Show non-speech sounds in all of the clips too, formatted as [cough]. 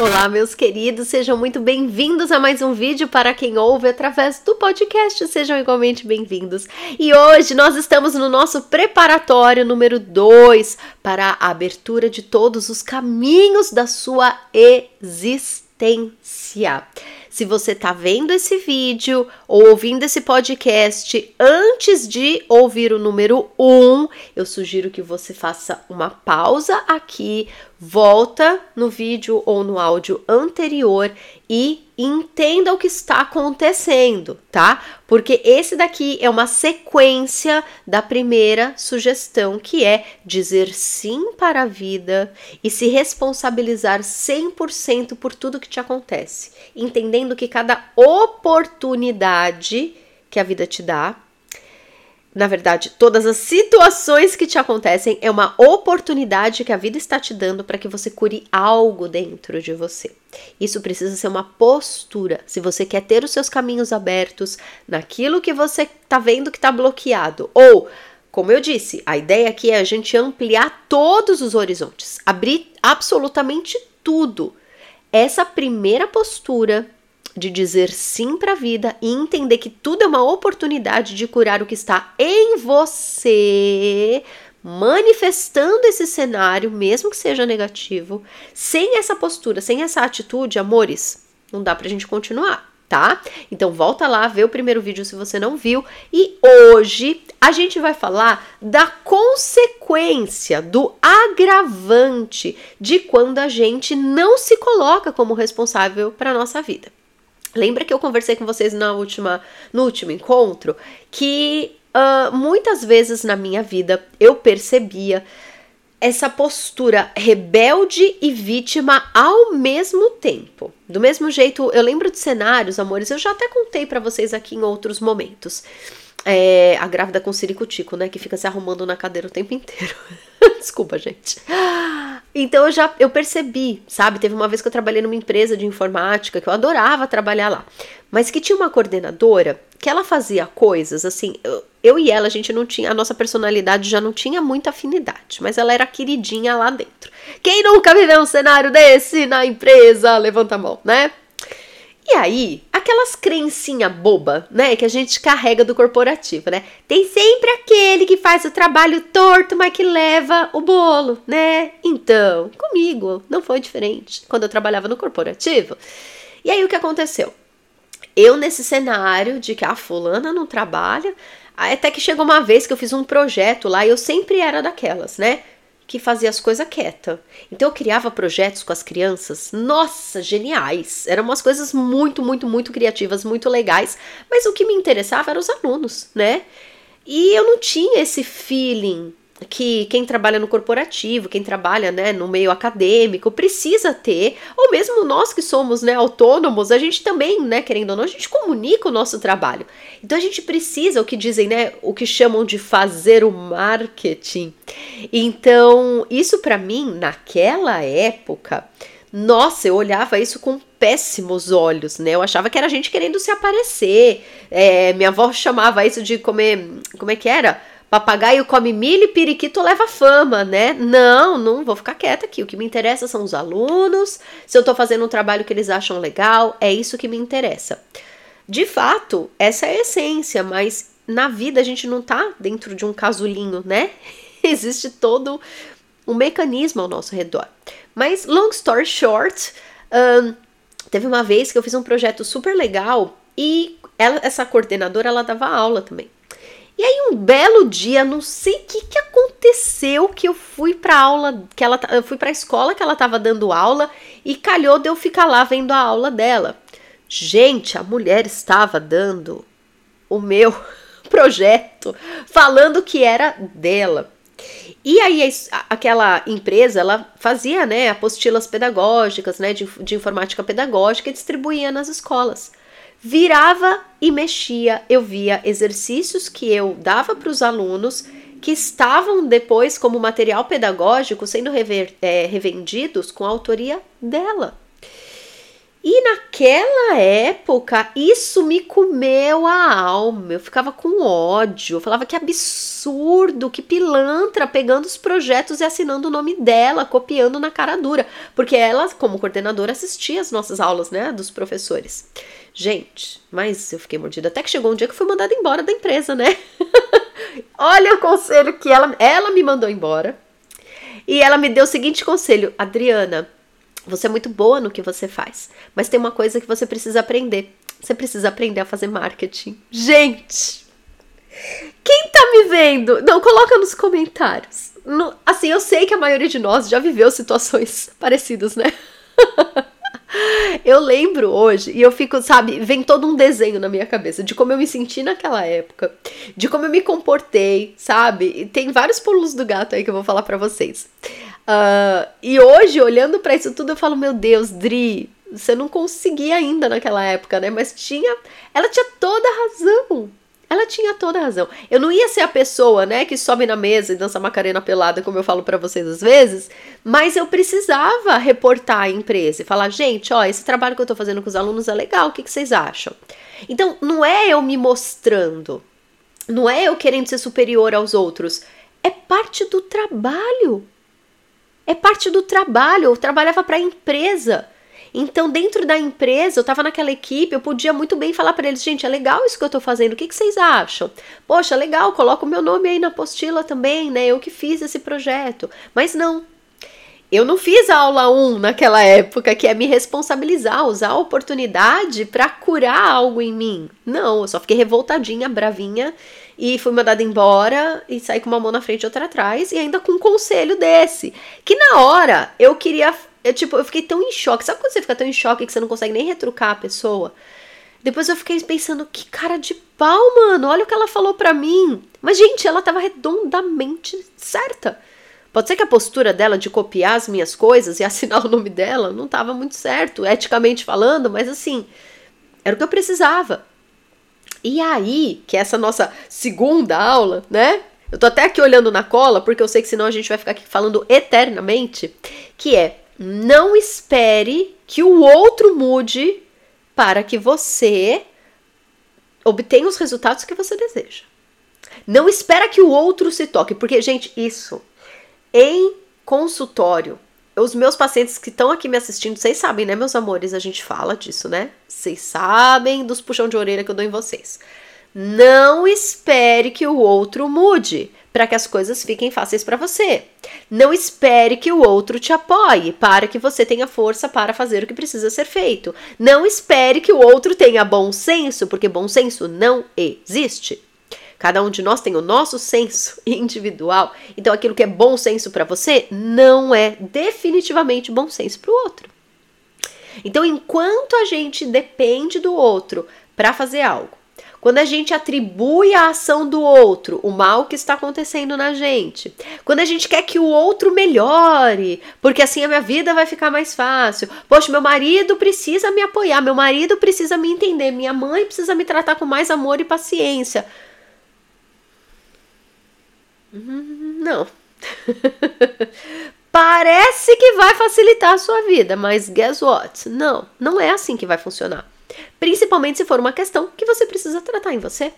Olá, meus queridos, sejam muito bem-vindos a mais um vídeo para quem ouve através do podcast. Sejam igualmente bem-vindos. E hoje nós estamos no nosso preparatório número 2 para a abertura de todos os caminhos da sua existência. Se você está vendo esse vídeo ou ouvindo esse podcast antes de ouvir o número 1, um, eu sugiro que você faça uma pausa aqui, volta no vídeo ou no áudio anterior e entenda o que está acontecendo, tá? Porque esse daqui é uma sequência da primeira sugestão, que é dizer sim para a vida e se responsabilizar 100% por tudo que te acontece, entendendo que cada oportunidade que a vida te dá na verdade, todas as situações que te acontecem é uma oportunidade que a vida está te dando para que você cure algo dentro de você. Isso precisa ser uma postura. Se você quer ter os seus caminhos abertos naquilo que você está vendo que está bloqueado, ou, como eu disse, a ideia aqui é a gente ampliar todos os horizontes, abrir absolutamente tudo. Essa primeira postura de dizer sim para a vida e entender que tudo é uma oportunidade de curar o que está em você, manifestando esse cenário, mesmo que seja negativo, sem essa postura, sem essa atitude, amores, não dá pra gente continuar. Tá? Então volta lá, vê o primeiro vídeo se você não viu. E hoje a gente vai falar da consequência, do agravante de quando a gente não se coloca como responsável para nossa vida. Lembra que eu conversei com vocês na última, no último encontro que uh, muitas vezes na minha vida eu percebia essa postura rebelde e vítima ao mesmo tempo. Do mesmo jeito, eu lembro de cenários, amores, eu já até contei para vocês aqui em outros momentos. É, a grávida com ciricutico, né? Que fica se arrumando na cadeira o tempo inteiro. [laughs] Desculpa, gente. Então eu já eu percebi, sabe? Teve uma vez que eu trabalhei numa empresa de informática que eu adorava trabalhar lá, mas que tinha uma coordenadora que ela fazia coisas assim. Eu, eu e ela, a gente não tinha, a nossa personalidade já não tinha muita afinidade, mas ela era queridinha lá dentro. Quem nunca viveu um cenário desse na empresa? Levanta a mão, né? E aí, aquelas crencinha boba, né, que a gente carrega do corporativo, né? Tem sempre aquele que faz o trabalho torto, mas que leva o bolo, né? Então, comigo não foi diferente quando eu trabalhava no corporativo. E aí o que aconteceu? Eu nesse cenário de que a fulana não trabalha, até que chegou uma vez que eu fiz um projeto lá e eu sempre era daquelas, né? Que fazia as coisas quieta. Então eu criava projetos com as crianças, nossa, geniais. Eram umas coisas muito, muito, muito criativas, muito legais, mas o que me interessava eram os alunos, né? E eu não tinha esse feeling que quem trabalha no corporativo, quem trabalha né, no meio acadêmico, precisa ter, ou mesmo nós que somos né, autônomos, a gente também, né, querendo ou não, a gente comunica o nosso trabalho. Então a gente precisa, o que dizem, né, o que chamam de fazer o marketing. Então, isso para mim, naquela época, nossa, eu olhava isso com péssimos olhos, né? Eu achava que era gente querendo se aparecer. É, minha avó chamava isso de comer. Como é que era? Papagaio come milho e periquito leva fama, né? Não, não vou ficar quieta aqui. O que me interessa são os alunos. Se eu tô fazendo um trabalho que eles acham legal, é isso que me interessa. De fato, essa é a essência, mas na vida a gente não tá dentro de um casulinho, né? [laughs] Existe todo um mecanismo ao nosso redor. Mas, long story short, um, teve uma vez que eu fiz um projeto super legal e ela, essa coordenadora ela dava aula também. E aí um belo dia, não sei o que, que aconteceu, que eu fui para aula, que ela eu fui para a escola que ela estava dando aula e calhou de eu ficar lá vendo a aula dela. Gente, a mulher estava dando o meu [laughs] projeto, falando que era dela. E aí aquela empresa, ela fazia, né, apostilas pedagógicas, né, de, de informática pedagógica e distribuía nas escolas virava e mexia, eu via exercícios que eu dava para os alunos que estavam depois como material pedagógico sendo rever, é, revendidos com a autoria dela. E naquela época, isso me comeu a alma. Eu ficava com ódio. Eu falava que absurdo, que pilantra, pegando os projetos e assinando o nome dela, copiando na cara dura. Porque ela, como coordenadora, assistia as nossas aulas, né, dos professores. Gente, mas eu fiquei mordida. Até que chegou um dia que eu fui mandada embora da empresa, né? [laughs] Olha o conselho que ela, ela me mandou embora. E ela me deu o seguinte conselho: Adriana você é muito boa no que você faz, mas tem uma coisa que você precisa aprender. Você precisa aprender a fazer marketing. Gente, quem tá me vendo? Não, coloca nos comentários. No, assim, eu sei que a maioria de nós já viveu situações [laughs] parecidas, né? [laughs] eu lembro hoje e eu fico, sabe, vem todo um desenho na minha cabeça de como eu me senti naquela época, de como eu me comportei, sabe? E tem vários pulos do gato aí que eu vou falar para vocês. Uh, e hoje, olhando para isso tudo, eu falo, meu Deus, Dri, você não conseguia ainda naquela época, né? Mas tinha. Ela tinha toda a razão. Ela tinha toda a razão. Eu não ia ser a pessoa, né, que sobe na mesa e dança macarena pelada, como eu falo para vocês às vezes, mas eu precisava reportar a empresa e falar, gente, ó, esse trabalho que eu tô fazendo com os alunos é legal, o que, que vocês acham? Então, não é eu me mostrando, não é eu querendo ser superior aos outros, é parte do trabalho. É parte do trabalho. Eu trabalhava para a empresa. Então, dentro da empresa, eu estava naquela equipe, eu podia muito bem falar para eles, gente, é legal isso que eu estou fazendo, o que, que, vocês acham? Poxa, legal, coloca o meu nome aí na apostila também, né? Eu que fiz esse projeto. Mas não. Eu não fiz a aula 1 naquela época, que é me responsabilizar, usar a oportunidade para curar algo em mim. Não, eu só fiquei revoltadinha, bravinha e fui mandada embora e saí com uma mão na frente e outra atrás e ainda com um conselho desse. Que na hora eu queria. Eu, tipo, eu fiquei tão em choque. Sabe quando você fica tão em choque que você não consegue nem retrucar a pessoa? Depois eu fiquei pensando, que cara de pau, mano. Olha o que ela falou pra mim. Mas, gente, ela tava redondamente certa. Pode ser que a postura dela de copiar as minhas coisas e assinar [laughs] o nome dela não tava muito certo, eticamente falando, mas assim, era o que eu precisava. E aí, que é essa nossa segunda aula, né? Eu tô até aqui olhando na cola, porque eu sei que senão a gente vai ficar aqui falando eternamente, que é não espere que o outro mude para que você obtenha os resultados que você deseja. Não espera que o outro se toque, porque gente, isso em consultório os meus pacientes que estão aqui me assistindo, vocês sabem, né, meus amores? A gente fala disso, né? Vocês sabem dos puxão de orelha que eu dou em vocês. Não espere que o outro mude para que as coisas fiquem fáceis para você. Não espere que o outro te apoie para que você tenha força para fazer o que precisa ser feito. Não espere que o outro tenha bom senso, porque bom senso não existe. Cada um de nós tem o nosso senso [laughs] individual. Então, aquilo que é bom senso para você não é definitivamente bom senso para o outro. Então, enquanto a gente depende do outro para fazer algo, quando a gente atribui a ação do outro o mal que está acontecendo na gente, quando a gente quer que o outro melhore, porque assim a minha vida vai ficar mais fácil. Poxa, meu marido precisa me apoiar, meu marido precisa me entender, minha mãe precisa me tratar com mais amor e paciência. Não. [laughs] Parece que vai facilitar a sua vida, mas guess what? Não, não é assim que vai funcionar. Principalmente se for uma questão que você precisa tratar em você.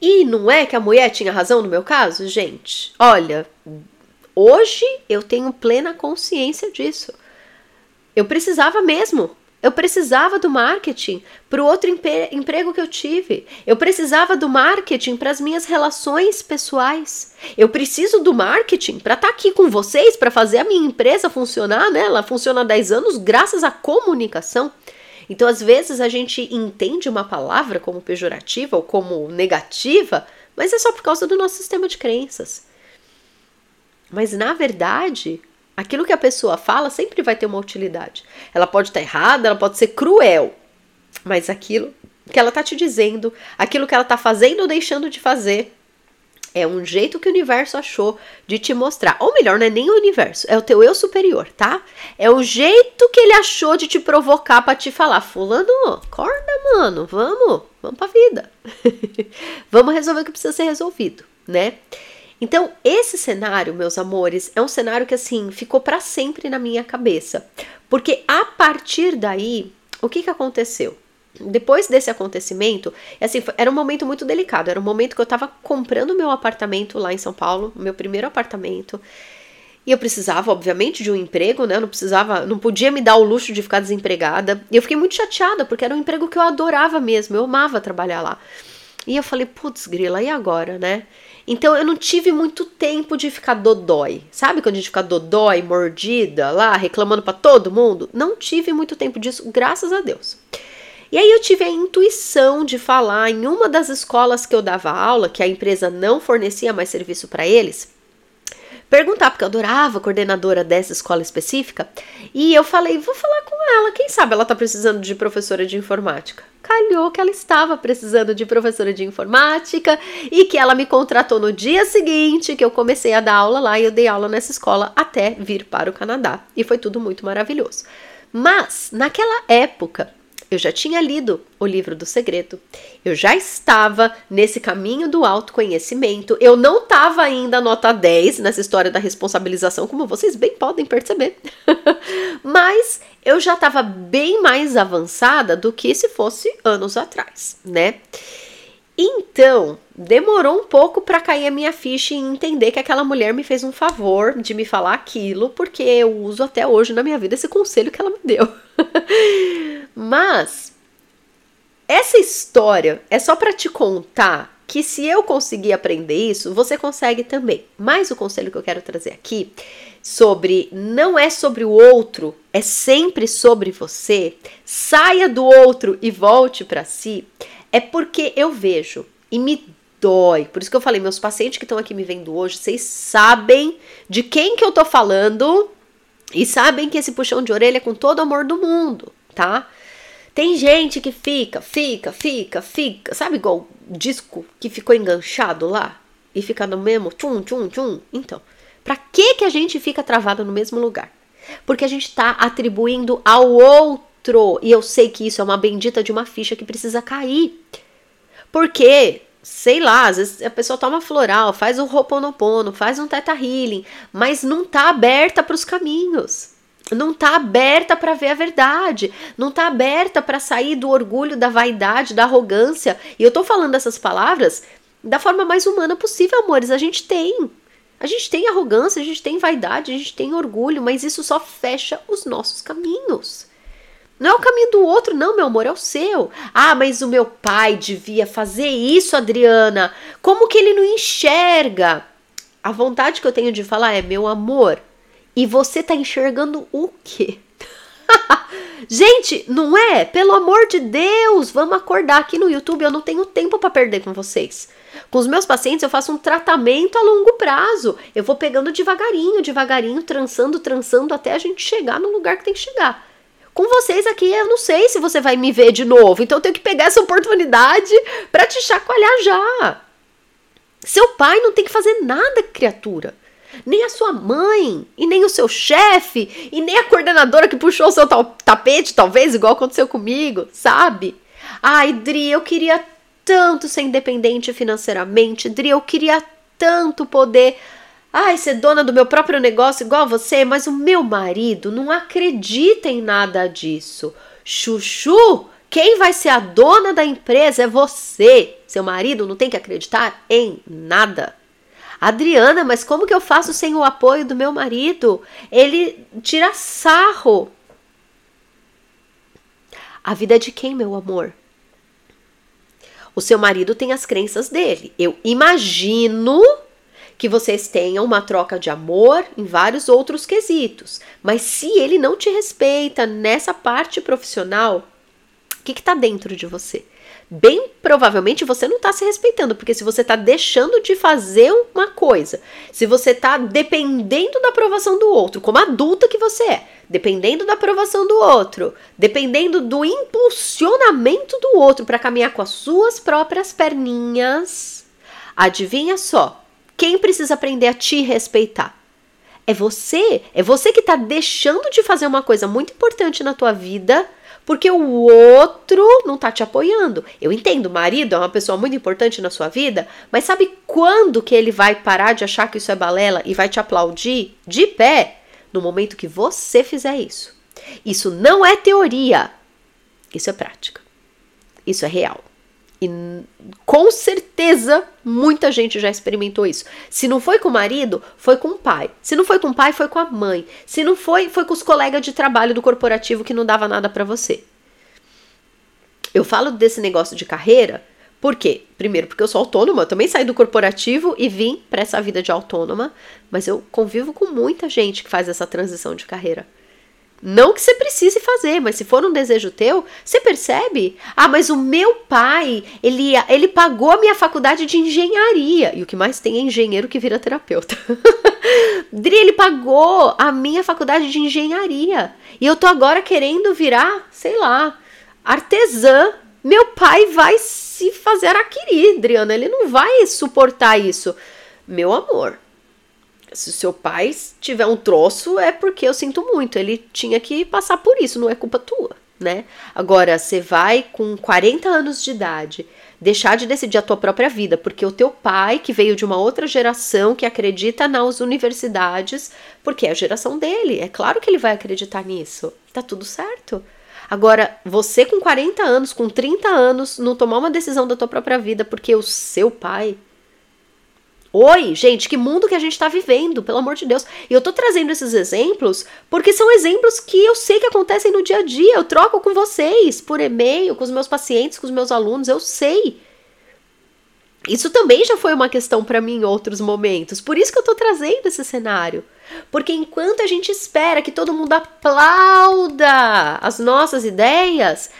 E não é que a mulher tinha razão no meu caso? Gente, olha, hoje eu tenho plena consciência disso. Eu precisava mesmo eu precisava do marketing para o outro emprego que eu tive. Eu precisava do marketing para as minhas relações pessoais. Eu preciso do marketing para estar tá aqui com vocês, para fazer a minha empresa funcionar, né? Ela funciona há 10 anos graças à comunicação. Então, às vezes, a gente entende uma palavra como pejorativa ou como negativa, mas é só por causa do nosso sistema de crenças. Mas, na verdade, Aquilo que a pessoa fala sempre vai ter uma utilidade. Ela pode estar errada, ela pode ser cruel, mas aquilo que ela está te dizendo, aquilo que ela está fazendo ou deixando de fazer, é um jeito que o universo achou de te mostrar. Ou melhor, não é nem o universo, é o teu eu superior, tá? É o jeito que ele achou de te provocar para te falar: Fulano, acorda, mano, vamos, vamos pra vida. [laughs] vamos resolver o que precisa ser resolvido, né? Então, esse cenário, meus amores, é um cenário que assim ficou para sempre na minha cabeça. Porque a partir daí, o que, que aconteceu? Depois desse acontecimento, assim, era um momento muito delicado. Era um momento que eu tava comprando meu apartamento lá em São Paulo, meu primeiro apartamento. E eu precisava, obviamente, de um emprego, né? Eu não precisava, não podia me dar o luxo de ficar desempregada. E eu fiquei muito chateada, porque era um emprego que eu adorava mesmo, eu amava trabalhar lá. E eu falei, putz, grila, e agora, né? Então eu não tive muito tempo de ficar dodói. Sabe quando a gente fica dodói, mordida lá, reclamando para todo mundo? Não tive muito tempo disso, graças a Deus. E aí eu tive a intuição de falar em uma das escolas que eu dava aula, que a empresa não fornecia mais serviço para eles, perguntar, porque eu adorava a coordenadora dessa escola específica, e eu falei, vou falar com ela, quem sabe ela tá precisando de professora de informática. Calhou que ela estava precisando de professora de informática e que ela me contratou no dia seguinte que eu comecei a dar aula lá e eu dei aula nessa escola até vir para o Canadá. E foi tudo muito maravilhoso. Mas, naquela época, eu já tinha lido o livro do segredo. Eu já estava nesse caminho do autoconhecimento. Eu não estava ainda nota 10 nessa história da responsabilização, como vocês bem podem perceber. [laughs] Mas eu já estava bem mais avançada do que se fosse anos atrás, né? Então, demorou um pouco para cair a minha ficha e entender que aquela mulher me fez um favor de me falar aquilo, porque eu uso até hoje na minha vida esse conselho que ela me deu. [laughs] Mas essa história é só para te contar que se eu conseguir aprender isso, você consegue também. Mas o conselho que eu quero trazer aqui sobre não é sobre o outro, é sempre sobre você. Saia do outro e volte para si. É porque eu vejo e me dói. Por isso que eu falei, meus pacientes que estão aqui me vendo hoje, vocês sabem de quem que eu tô falando e sabem que esse puxão de orelha é com todo o amor do mundo, tá? Tem gente que fica, fica, fica, fica, sabe igual disco que ficou enganchado lá e fica no mesmo tchum, tchum, tchum? Então, para que que a gente fica travado no mesmo lugar? Porque a gente está atribuindo ao outro, e eu sei que isso é uma bendita de uma ficha que precisa cair. Porque, sei lá, às vezes a pessoa toma floral, faz um roponopono, faz um teta healing, mas não tá aberta para os caminhos não tá aberta para ver a verdade, não tá aberta para sair do orgulho, da vaidade, da arrogância. E eu tô falando essas palavras da forma mais humana possível, amores. A gente tem. A gente tem arrogância, a gente tem vaidade, a gente tem orgulho, mas isso só fecha os nossos caminhos. Não é o caminho do outro, não, meu amor, é o seu. Ah, mas o meu pai devia fazer isso, Adriana. Como que ele não enxerga? A vontade que eu tenho de falar é, meu amor, e você tá enxergando o quê? [laughs] Gente, não é? Pelo amor de Deus, vamos acordar aqui no YouTube. Eu não tenho tempo para perder com vocês. Com os meus pacientes, eu faço um tratamento a longo prazo. Eu vou pegando devagarinho, devagarinho, trançando, trançando, até a gente chegar no lugar que tem que chegar. Com vocês aqui, eu não sei se você vai me ver de novo, então eu tenho que pegar essa oportunidade para te chacoalhar já. Seu pai não tem que fazer nada, criatura nem a sua mãe, e nem o seu chefe, e nem a coordenadora que puxou o seu tapete, talvez, igual aconteceu comigo, sabe? Ai, Dri, eu queria tanto ser independente financeiramente, Dri, eu queria tanto poder, ai, ser dona do meu próprio negócio igual você, mas o meu marido não acredita em nada disso. Chuchu, quem vai ser a dona da empresa é você. Seu marido não tem que acreditar em nada. Adriana, mas como que eu faço sem o apoio do meu marido? Ele tira sarro. A vida é de quem, meu amor? O seu marido tem as crenças dele. Eu imagino que vocês tenham uma troca de amor em vários outros quesitos. Mas se ele não te respeita nessa parte profissional, o que está dentro de você? bem provavelmente você não está se respeitando, porque se você está deixando de fazer uma coisa, se você está dependendo da aprovação do outro, como adulta que você é, dependendo da aprovação do outro, dependendo do impulsionamento do outro para caminhar com as suas próprias perninhas, adivinha só, quem precisa aprender a te respeitar? É você, é você que está deixando de fazer uma coisa muito importante na tua vida porque o outro não tá te apoiando. Eu entendo, o marido é uma pessoa muito importante na sua vida, mas sabe quando que ele vai parar de achar que isso é balela e vai te aplaudir de pé? No momento que você fizer isso. Isso não é teoria, isso é prática. Isso é real. E com certeza muita gente já experimentou isso. Se não foi com o marido, foi com o pai. Se não foi com o pai, foi com a mãe. Se não foi, foi com os colegas de trabalho do corporativo que não dava nada para você. Eu falo desse negócio de carreira, por quê? Primeiro, porque eu sou autônoma, eu também saí do corporativo e vim para essa vida de autônoma, mas eu convivo com muita gente que faz essa transição de carreira. Não que você precise fazer, mas se for um desejo teu, você percebe? Ah, mas o meu pai, ele, ele pagou a minha faculdade de engenharia. E o que mais tem é engenheiro que vira terapeuta. [laughs] Dri, ele pagou a minha faculdade de engenharia. E eu tô agora querendo virar, sei lá, artesã. Meu pai vai se fazer araquiri, Adriana. Ele não vai suportar isso. Meu amor, se o seu pai tiver um troço, é porque eu sinto muito. Ele tinha que passar por isso, não é culpa tua, né? Agora, você vai com 40 anos de idade deixar de decidir a tua própria vida, porque o teu pai, que veio de uma outra geração, que acredita nas universidades, porque é a geração dele, é claro que ele vai acreditar nisso. Tá tudo certo. Agora, você com 40 anos, com 30 anos, não tomar uma decisão da tua própria vida porque o seu pai Oi, gente, que mundo que a gente está vivendo, pelo amor de Deus. E eu tô trazendo esses exemplos porque são exemplos que eu sei que acontecem no dia a dia. Eu troco com vocês por e-mail, com os meus pacientes, com os meus alunos, eu sei. Isso também já foi uma questão para mim em outros momentos. Por isso que eu tô trazendo esse cenário. Porque enquanto a gente espera que todo mundo aplauda as nossas ideias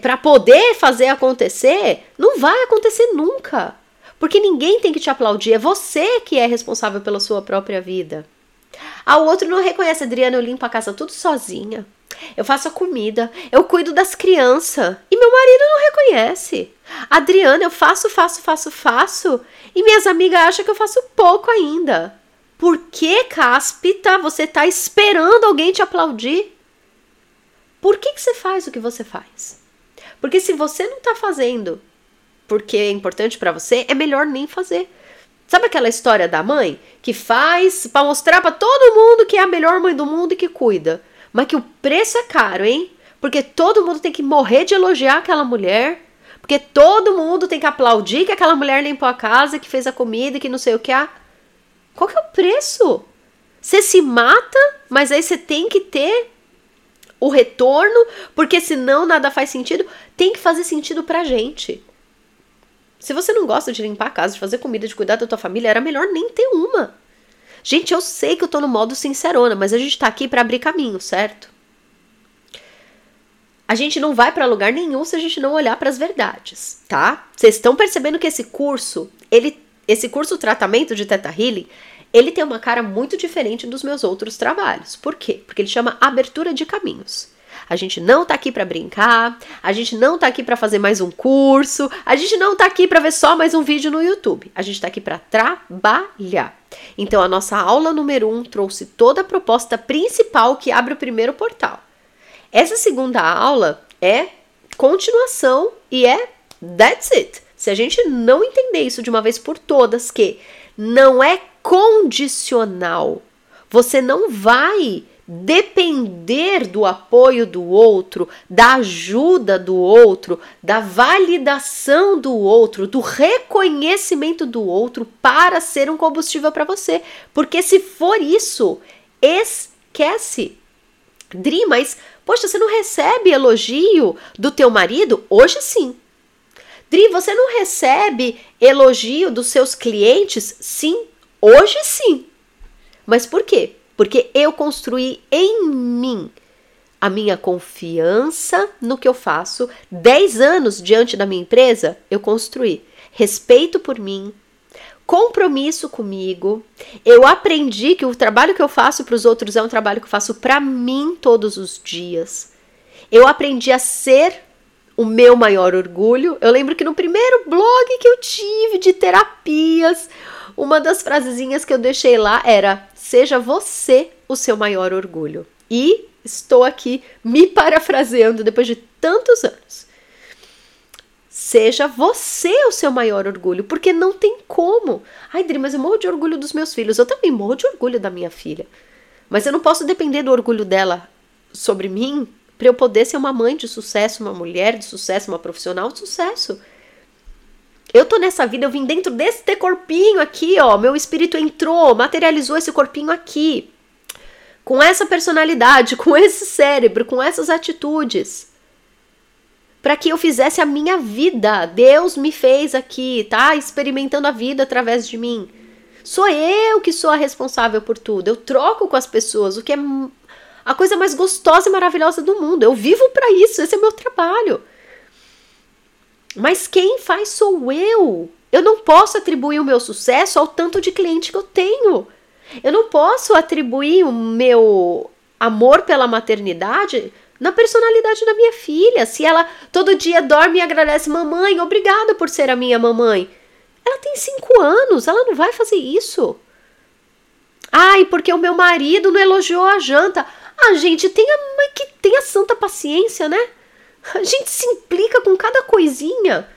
para poder fazer acontecer, não vai acontecer nunca. Porque ninguém tem que te aplaudir, é você que é responsável pela sua própria vida. Ah, o outro não reconhece, Adriana, eu limpo a casa tudo sozinha. Eu faço a comida, eu cuido das crianças. E meu marido não reconhece. Adriana, eu faço, faço, faço, faço. E minhas amigas acham que eu faço pouco ainda. Por que, Cáspita, você está esperando alguém te aplaudir? Por que, que você faz o que você faz? Porque se você não está fazendo porque é importante para você, é melhor nem fazer. Sabe aquela história da mãe que faz para mostrar para todo mundo que é a melhor mãe do mundo e que cuida, mas que o preço é caro, hein? Porque todo mundo tem que morrer de elogiar aquela mulher, porque todo mundo tem que aplaudir que aquela mulher limpou a casa, que fez a comida, que não sei o que. Ah, qual que é o preço? Você se mata, mas aí você tem que ter o retorno, porque senão nada faz sentido. Tem que fazer sentido pra gente. Se você não gosta de limpar a casa, de fazer comida, de cuidar da tua família, era melhor nem ter uma. Gente, eu sei que eu tô no modo sincerona, mas a gente tá aqui para abrir caminho, certo? A gente não vai para lugar nenhum se a gente não olhar para as verdades, tá? Vocês estão percebendo que esse curso, ele esse curso tratamento de Teta Healing, ele tem uma cara muito diferente dos meus outros trabalhos. Por quê? Porque ele chama abertura de caminhos. A gente não tá aqui para brincar, a gente não tá aqui para fazer mais um curso, a gente não tá aqui para ver só mais um vídeo no YouTube. A gente tá aqui para trabalhar. Então a nossa aula número 1 um trouxe toda a proposta principal que abre o primeiro portal. Essa segunda aula é continuação e é that's it. Se a gente não entender isso de uma vez por todas, que não é condicional, você não vai depender do apoio do outro, da ajuda do outro, da validação do outro, do reconhecimento do outro para ser um combustível para você. Porque se for isso, esquece. Dri, mas poxa, você não recebe elogio do teu marido? Hoje sim. Dri, você não recebe elogio dos seus clientes? Sim, hoje sim. Mas por quê? Porque eu construí em mim a minha confiança no que eu faço. 10 anos diante da minha empresa, eu construí respeito por mim, compromisso comigo. Eu aprendi que o trabalho que eu faço para os outros é um trabalho que eu faço para mim todos os dias. Eu aprendi a ser o meu maior orgulho. Eu lembro que no primeiro blog que eu tive de terapias, uma das frasezinhas que eu deixei lá era: Seja você o seu maior orgulho. E estou aqui me parafraseando depois de tantos anos. Seja você o seu maior orgulho, porque não tem como. Ai, Dri, mas eu morro de orgulho dos meus filhos. Eu também morro de orgulho da minha filha. Mas eu não posso depender do orgulho dela sobre mim para eu poder ser uma mãe de sucesso, uma mulher de sucesso, uma profissional de sucesso. Eu tô nessa vida, eu vim dentro desse corpinho aqui, ó. Meu espírito entrou, materializou esse corpinho aqui. Com essa personalidade, [laughs] com esse cérebro, com essas atitudes. Para que eu fizesse a minha vida. Deus me fez aqui, tá? Experimentando a vida através de mim. Sou eu que sou a responsável por tudo. Eu troco com as pessoas, o que é a coisa mais gostosa e maravilhosa do mundo. Eu vivo para isso, esse é meu trabalho. Mas quem faz sou eu. Eu não posso atribuir o meu sucesso ao tanto de cliente que eu tenho. Eu não posso atribuir o meu amor pela maternidade na personalidade da minha filha. Se ela todo dia dorme e agradece, mamãe, obrigada por ser a minha mamãe. Ela tem cinco anos, ela não vai fazer isso. Ai, porque o meu marido não elogiou a janta. Ah, gente, tenha, que tenha santa paciência, né? A gente se implica com cada coisinha.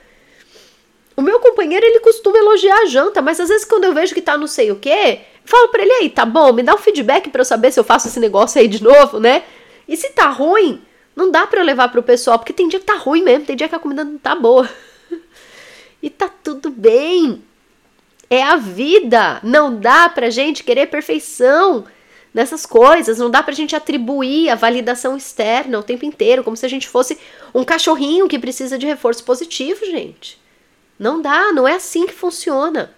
O meu companheiro, ele costuma elogiar a janta, mas às vezes quando eu vejo que tá não sei o quê, falo pra ele aí, tá bom, me dá um feedback para eu saber se eu faço esse negócio aí de novo, né? E se tá ruim, não dá para levar pro pessoal, porque tem dia que tá ruim mesmo, tem dia que a comida não tá boa. [laughs] e tá tudo bem. É a vida. Não dá pra gente querer perfeição nessas coisas. Não dá pra gente atribuir a validação externa o tempo inteiro, como se a gente fosse um cachorrinho que precisa de reforço positivo, gente. Não dá, não é assim que funciona.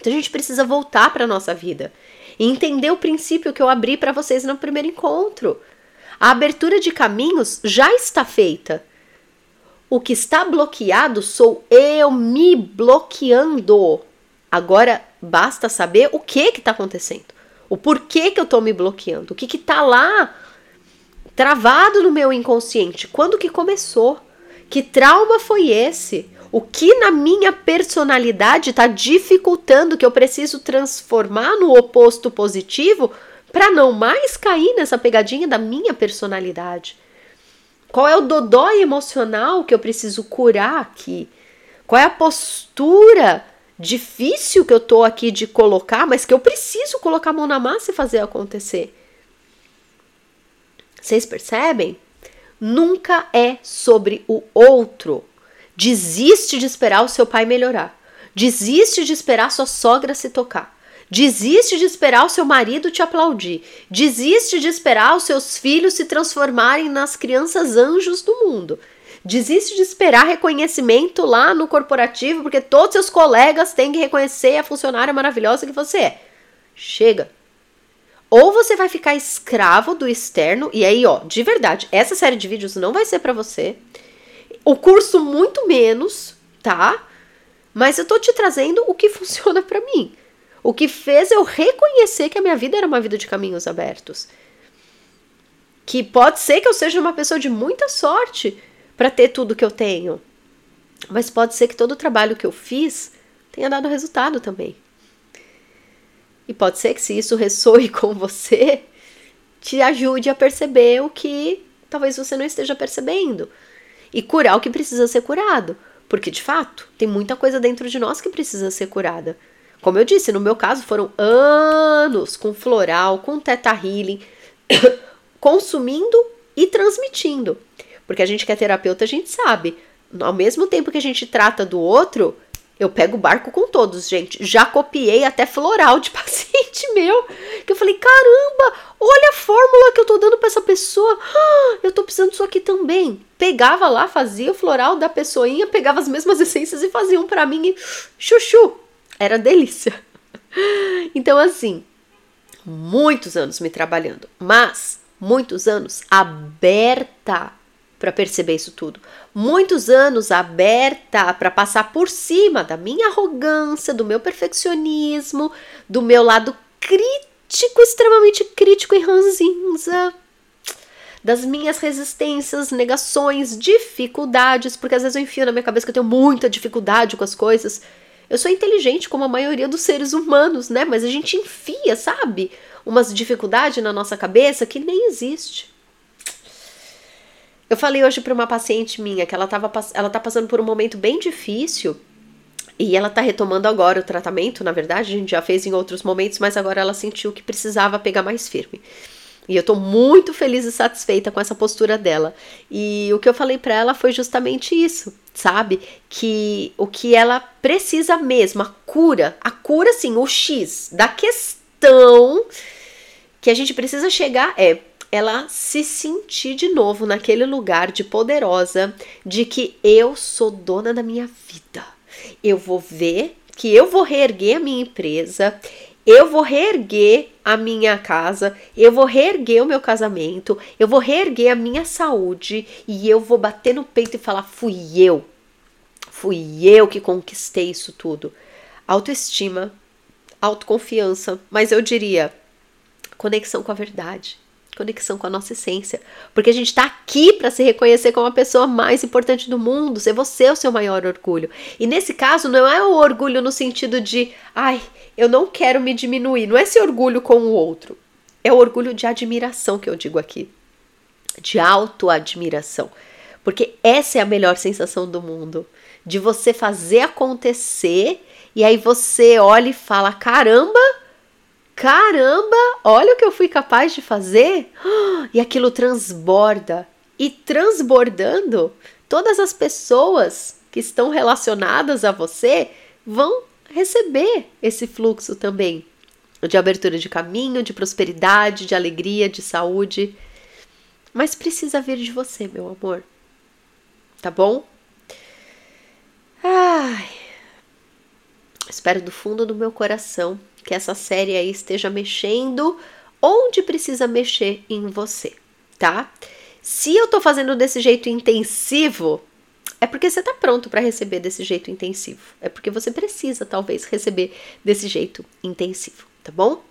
Então a gente precisa voltar para nossa vida e entender o princípio que eu abri para vocês no primeiro encontro. A abertura de caminhos já está feita. O que está bloqueado sou eu me bloqueando. Agora basta saber o que está acontecendo. O porquê que eu tô me bloqueando? O que que tá lá travado no meu inconsciente? Quando que começou? Que trauma foi esse? O que na minha personalidade está dificultando que eu preciso transformar no oposto positivo para não mais cair nessa pegadinha da minha personalidade? Qual é o dodói emocional que eu preciso curar aqui? Qual é a postura difícil que eu tô aqui de colocar, mas que eu preciso colocar a mão na massa e fazer acontecer. Vocês percebem? Nunca é sobre o outro. Desiste de esperar o seu pai melhorar. Desiste de esperar sua sogra se tocar. Desiste de esperar o seu marido te aplaudir. Desiste de esperar os seus filhos se transformarem nas crianças anjos do mundo. Desiste de esperar reconhecimento lá no corporativo, porque todos seus colegas têm que reconhecer a funcionária maravilhosa que você é. Chega. Ou você vai ficar escravo do externo, e aí, ó, de verdade, essa série de vídeos não vai ser para você. O curso, muito menos, tá? Mas eu tô te trazendo o que [laughs] funciona para mim. O que fez eu reconhecer que a minha vida era uma vida de caminhos abertos. Que pode ser que eu seja uma pessoa de muita sorte, para ter tudo que eu tenho. Mas pode ser que todo o trabalho que eu fiz tenha dado resultado também. E pode ser que se isso ressoe [laughs] com você, te ajude a perceber o que talvez você não esteja percebendo e curar o que precisa ser curado, porque de fato tem muita coisa dentro de nós que precisa ser curada. Como eu disse, no meu caso foram anos com floral, com teta healing, [coughs] consumindo e transmitindo. Porque a gente que é terapeuta, a gente sabe. Ao mesmo tempo que a gente trata do outro, eu pego o barco com todos, gente. Já copiei até floral de [laughs] paciente meu. Que eu falei, caramba, olha a fórmula que eu tô dando para essa pessoa. Ah, eu tô precisando disso aqui também. Pegava lá, fazia o floral da pessoinha, pegava as mesmas essências e fazia um para mim e chuchu. Era delícia. [laughs] Então, assim, muitos anos me trabalhando, mas muitos anos aberta para perceber isso tudo. Muitos anos aberta para passar por cima da minha arrogância, do meu perfeccionismo, do meu lado crítico, extremamente crítico e ranzinza, das minhas resistências, negações, dificuldades, porque às vezes eu enfio na minha cabeça que eu tenho muita dificuldade com as coisas. Eu sou inteligente como a maioria dos seres humanos, né? Mas a gente enfia, sabe? Umas dificuldades na nossa cabeça que nem existe. Eu falei hoje para uma paciente minha que ela, tava, ela tá passando por um momento bem difícil e ela tá retomando agora o tratamento, na verdade, a gente já fez em outros momentos, mas agora ela sentiu que precisava pegar mais firme. E eu tô muito feliz e satisfeita com essa postura dela. E o que eu falei para ela foi justamente isso, sabe? Que o que ela precisa mesmo, a cura, a cura sim, o X da questão que a gente precisa chegar é ela se sentir de novo naquele lugar de poderosa, de que eu sou dona da minha vida. Eu vou ver que eu vou reerguer a minha empresa, eu vou reerguer a minha casa, eu vou reerguer o meu casamento, eu vou reerguer a minha saúde e eu vou bater no peito e falar: fui eu, fui eu que conquistei isso tudo. Autoestima, autoconfiança, mas eu diria conexão com a verdade conexão com a nossa essência. Porque a gente está aqui para se reconhecer como a pessoa mais importante do mundo, ser você o seu maior orgulho. E nesse caso, não é o orgulho no sentido de, ai, eu não quero me diminuir. Não é esse orgulho com o outro. É o orgulho de admiração que eu digo aqui. De autoadmiração. Porque essa é a melhor sensação do mundo. De você fazer acontecer e aí você olha e fala: caramba! Caramba, olha o que eu fui capaz de fazer. [gasps] E aquilo transborda. E transbordando, todas as pessoas que estão relacionadas a você vão receber esse fluxo também de abertura de caminho, de prosperidade, de alegria, de saúde. Mas precisa vir de você, meu amor. Tá bom? Ai. Espero do fundo do meu coração que essa série aí esteja mexendo onde precisa mexer em você, tá? Se eu tô fazendo desse jeito intensivo, é porque você tá pronto para receber desse jeito intensivo. É porque você precisa, talvez, receber desse jeito intensivo, tá bom?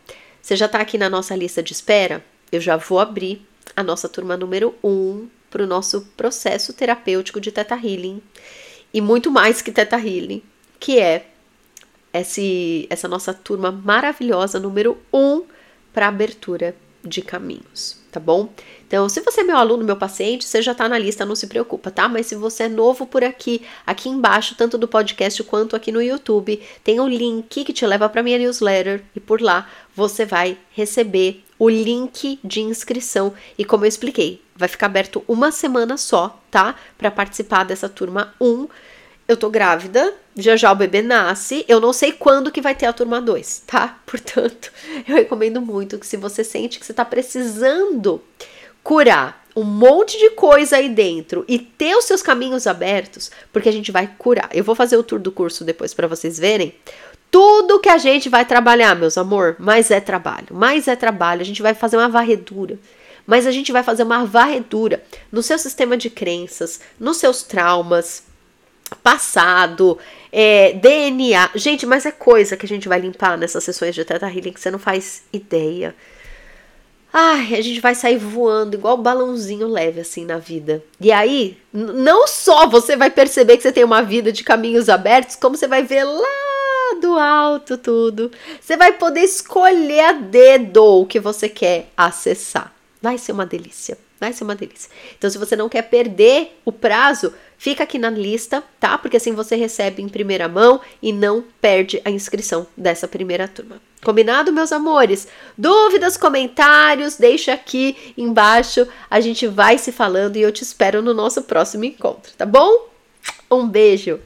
Você já tá aqui na nossa lista de espera? Eu já vou abrir a nossa turma número 1 um para o nosso processo terapêutico de Teta Healing. E muito mais que Teta Healing, que é esse, essa nossa turma maravilhosa, número 1, um, para abertura de caminhos, tá bom? Então, se você é meu aluno, meu paciente, você já tá na lista, não se preocupa, tá? Mas se você é novo por aqui, aqui embaixo, tanto do podcast quanto aqui no YouTube, tem um link que te leva para minha newsletter e por lá você vai receber o link de inscrição e como eu expliquei, vai ficar aberto uma semana só, tá? Para participar dessa turma 1 eu tô grávida, já já o bebê nasce, eu não sei quando que vai ter a turma 2, tá? [laughs] Portanto, eu recomendo muito que se você sente que você tá precisando curar um monte de coisa aí dentro e ter os seus caminhos abertos, porque a gente vai curar. Eu vou fazer o tour do curso depois para vocês verem. Tudo que a gente vai trabalhar, meus amor, mas é trabalho, mais é trabalho. A gente vai fazer uma varredura mas a gente vai fazer uma varredura no seu sistema de crenças, nos seus traumas, passado, é, DNA. Gente, mas é coisa que a gente vai limpar nessas sessões de Teta Healing que você não faz ideia. Ai, a gente vai sair voando igual balãozinho leve assim na vida. E aí, não só você vai perceber que você tem uma vida de caminhos abertos, como você vai ver lá do alto tudo. Você vai poder escolher a dedo o que você quer acessar. Vai ser uma delícia. Vai ser uma delícia. Então, se você não quer perder o prazo, fica aqui na lista, tá? Porque assim você recebe em primeira mão e não perde a inscrição dessa primeira turma. Combinado, meus amores? Dúvidas, comentários, deixa aqui embaixo. A gente vai se falando e eu te espero no nosso próximo encontro, tá bom? Um beijo!